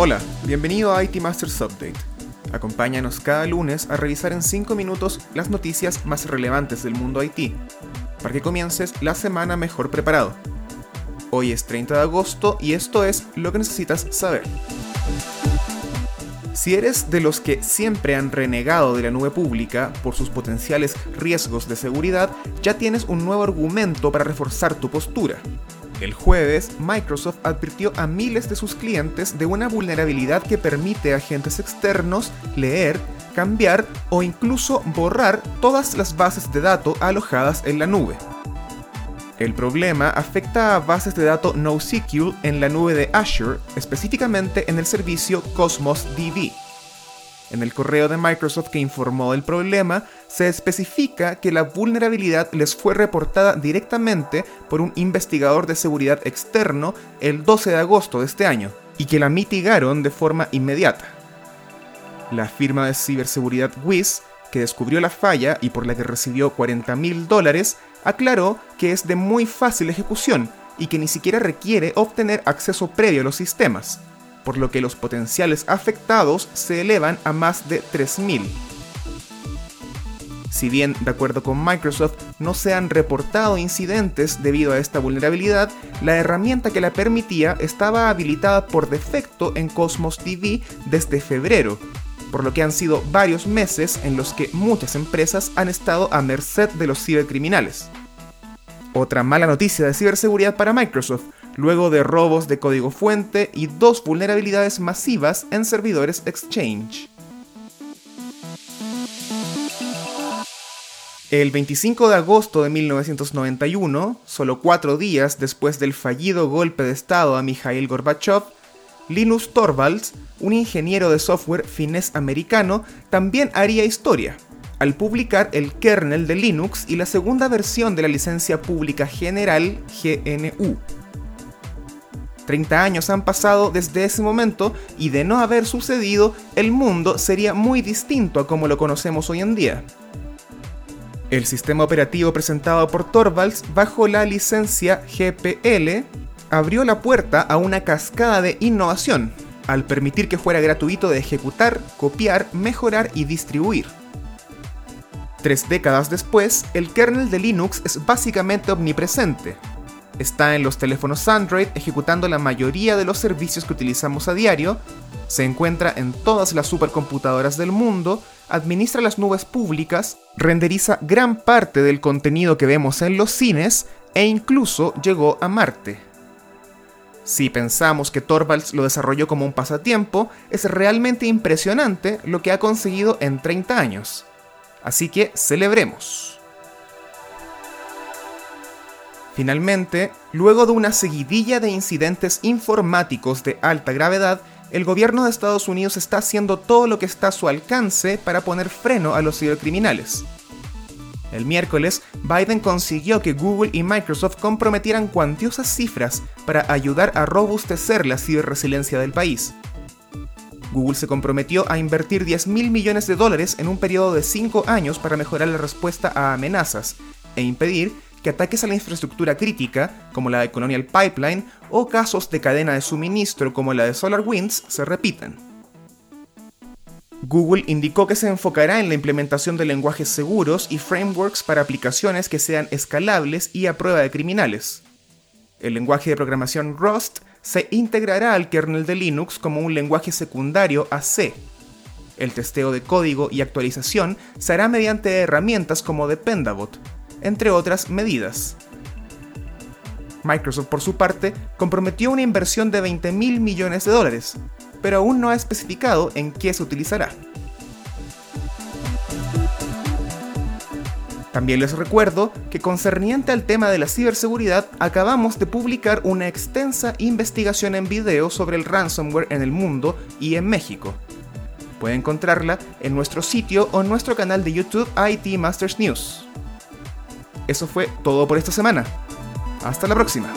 Hola, bienvenido a IT Masters Update. Acompáñanos cada lunes a revisar en 5 minutos las noticias más relevantes del mundo IT, para que comiences la semana mejor preparado. Hoy es 30 de agosto y esto es lo que necesitas saber. Si eres de los que siempre han renegado de la nube pública por sus potenciales riesgos de seguridad, ya tienes un nuevo argumento para reforzar tu postura. El jueves, Microsoft advirtió a miles de sus clientes de una vulnerabilidad que permite a agentes externos leer, cambiar o incluso borrar todas las bases de datos alojadas en la nube. El problema afecta a bases de datos NoSQL en la nube de Azure, específicamente en el servicio Cosmos DB. En el correo de Microsoft que informó del problema, se especifica que la vulnerabilidad les fue reportada directamente por un investigador de seguridad externo el 12 de agosto de este año, y que la mitigaron de forma inmediata. La firma de ciberseguridad Wiz, que descubrió la falla y por la que recibió 40 mil dólares, aclaró que es de muy fácil ejecución y que ni siquiera requiere obtener acceso previo a los sistemas, por lo que los potenciales afectados se elevan a más de 3.000. Si bien, de acuerdo con Microsoft, no se han reportado incidentes debido a esta vulnerabilidad, la herramienta que la permitía estaba habilitada por defecto en Cosmos DB desde febrero, por lo que han sido varios meses en los que muchas empresas han estado a merced de los cibercriminales. Otra mala noticia de ciberseguridad para Microsoft, luego de robos de código fuente y dos vulnerabilidades masivas en servidores Exchange. El 25 de agosto de 1991, solo cuatro días después del fallido golpe de Estado a Mikhail Gorbachev, Linus Torvalds, un ingeniero de software finés americano, también haría historia, al publicar el kernel de Linux y la segunda versión de la licencia pública general GNU. 30 años han pasado desde ese momento y de no haber sucedido, el mundo sería muy distinto a como lo conocemos hoy en día. El sistema operativo presentado por Torvalds bajo la licencia GPL abrió la puerta a una cascada de innovación, al permitir que fuera gratuito de ejecutar, copiar, mejorar y distribuir. Tres décadas después, el kernel de Linux es básicamente omnipresente. Está en los teléfonos Android ejecutando la mayoría de los servicios que utilizamos a diario, se encuentra en todas las supercomputadoras del mundo, administra las nubes públicas, renderiza gran parte del contenido que vemos en los cines e incluso llegó a Marte. Si pensamos que Torvalds lo desarrolló como un pasatiempo, es realmente impresionante lo que ha conseguido en 30 años. Así que celebremos. Finalmente, luego de una seguidilla de incidentes informáticos de alta gravedad, el gobierno de Estados Unidos está haciendo todo lo que está a su alcance para poner freno a los cibercriminales. El miércoles, Biden consiguió que Google y Microsoft comprometieran cuantiosas cifras para ayudar a robustecer la ciberresiliencia del país. Google se comprometió a invertir 10 mil millones de dólares en un periodo de 5 años para mejorar la respuesta a amenazas e impedir que ataques a la infraestructura crítica, como la de Colonial Pipeline, o casos de cadena de suministro como la de SolarWinds, se repitan. Google indicó que se enfocará en la implementación de lenguajes seguros y frameworks para aplicaciones que sean escalables y a prueba de criminales. El lenguaje de programación Rust se integrará al kernel de Linux como un lenguaje secundario a C. El testeo de código y actualización se hará mediante herramientas como Dependabot, entre otras medidas. Microsoft, por su parte, comprometió una inversión de 20 mil millones de dólares, pero aún no ha especificado en qué se utilizará. También les recuerdo que concerniente al tema de la ciberseguridad, acabamos de publicar una extensa investigación en video sobre el ransomware en el mundo y en México. Puede encontrarla en nuestro sitio o en nuestro canal de YouTube IT Masters News. Eso fue todo por esta semana. Hasta la próxima.